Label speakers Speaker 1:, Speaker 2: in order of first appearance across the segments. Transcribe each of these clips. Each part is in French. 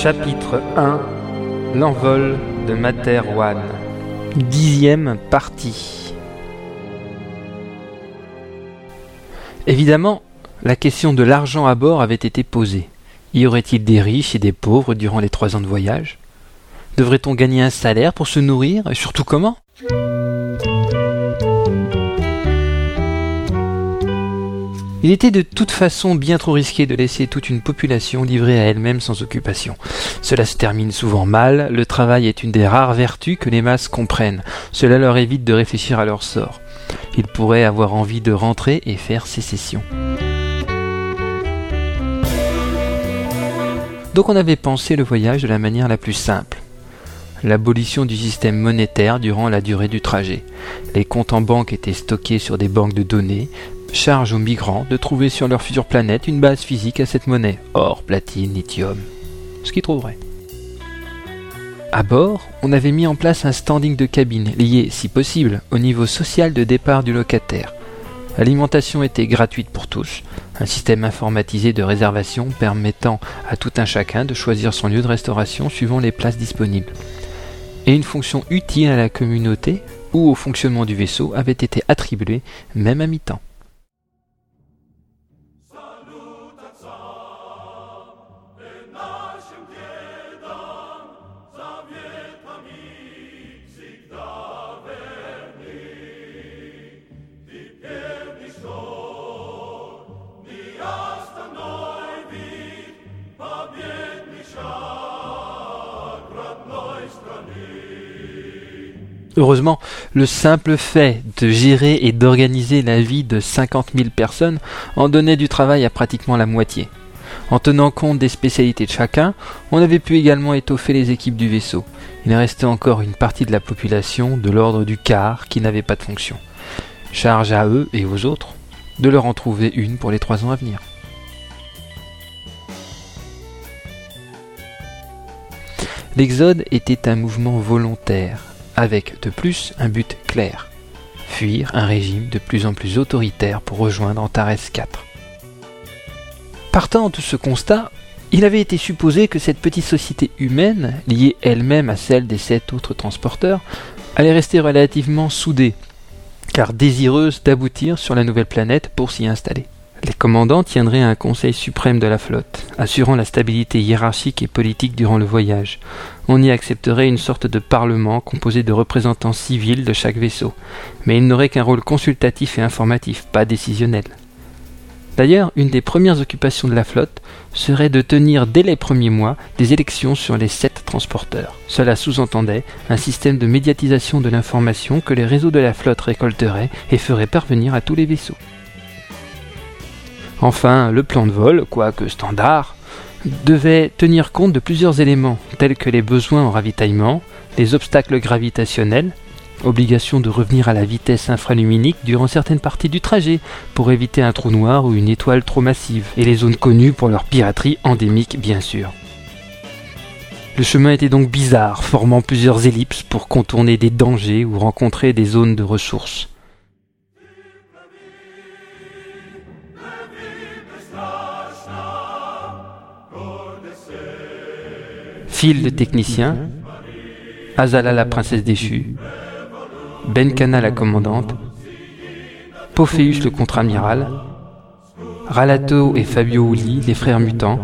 Speaker 1: Chapitre 1 L'envol de Materwan. Dixième partie. Évidemment, la question de l'argent à bord avait été posée. Y aurait-il des riches et des pauvres durant les trois ans de voyage? Devrait-on gagner un salaire pour se nourrir? Et surtout comment? Il était de toute façon bien trop risqué de laisser toute une population livrée à elle-même sans occupation. Cela se termine souvent mal, le travail est une des rares vertus que les masses comprennent, cela leur évite de réfléchir à leur sort. Ils pourraient avoir envie de rentrer et faire sécession. Donc on avait pensé le voyage de la manière la plus simple. L'abolition du système monétaire durant la durée du trajet. Les comptes en banque étaient stockés sur des banques de données, charge aux migrants de trouver sur leur future planète une base physique à cette monnaie, or, platine, lithium, ce qu'ils trouveraient. À bord, on avait mis en place un standing de cabine lié, si possible, au niveau social de départ du locataire. L'alimentation était gratuite pour tous, un système informatisé de réservation permettant à tout un chacun de choisir son lieu de restauration suivant les places disponibles. Et une fonction utile à la communauté ou au fonctionnement du vaisseau avait été attribuée même à mi-temps. Heureusement, le simple fait de gérer et d'organiser la vie de 50 000 personnes en donnait du travail à pratiquement la moitié. En tenant compte des spécialités de chacun, on avait pu également étoffer les équipes du vaisseau. Il restait encore une partie de la population de l'ordre du quart qui n'avait pas de fonction. Charge à eux et aux autres de leur en trouver une pour les trois ans à venir. L'exode était un mouvement volontaire, avec de plus un but clair, fuir un régime de plus en plus autoritaire pour rejoindre Antares 4. Partant de ce constat, il avait été supposé que cette petite société humaine, liée elle-même à celle des sept autres transporteurs, allait rester relativement soudée, car désireuse d'aboutir sur la nouvelle planète pour s'y installer. Les commandants tiendraient un conseil suprême de la flotte, assurant la stabilité hiérarchique et politique durant le voyage. On y accepterait une sorte de parlement composé de représentants civils de chaque vaisseau, mais il n'aurait qu'un rôle consultatif et informatif, pas décisionnel. D'ailleurs, une des premières occupations de la flotte serait de tenir dès les premiers mois des élections sur les sept transporteurs. Cela sous-entendait un système de médiatisation de l'information que les réseaux de la flotte récolteraient et feraient parvenir à tous les vaisseaux. Enfin, le plan de vol, quoique standard, devait tenir compte de plusieurs éléments, tels que les besoins en ravitaillement, les obstacles gravitationnels, obligation de revenir à la vitesse infraluminique durant certaines parties du trajet pour éviter un trou noir ou une étoile trop massive, et les zones connues pour leur piraterie endémique bien sûr. Le chemin était donc bizarre, formant plusieurs ellipses pour contourner des dangers ou rencontrer des zones de ressources. Phil le technicien, Azala la princesse déchue, Benkana la commandante, Pophéus le contre-amiral, Ralato et Fabio Uli les frères mutants,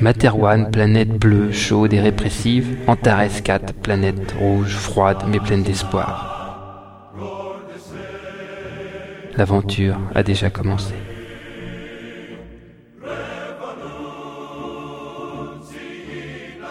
Speaker 1: Materwan, planète bleue, chaude et répressive, Antares 4, planète rouge, froide mais pleine d'espoir. L'aventure a déjà commencé.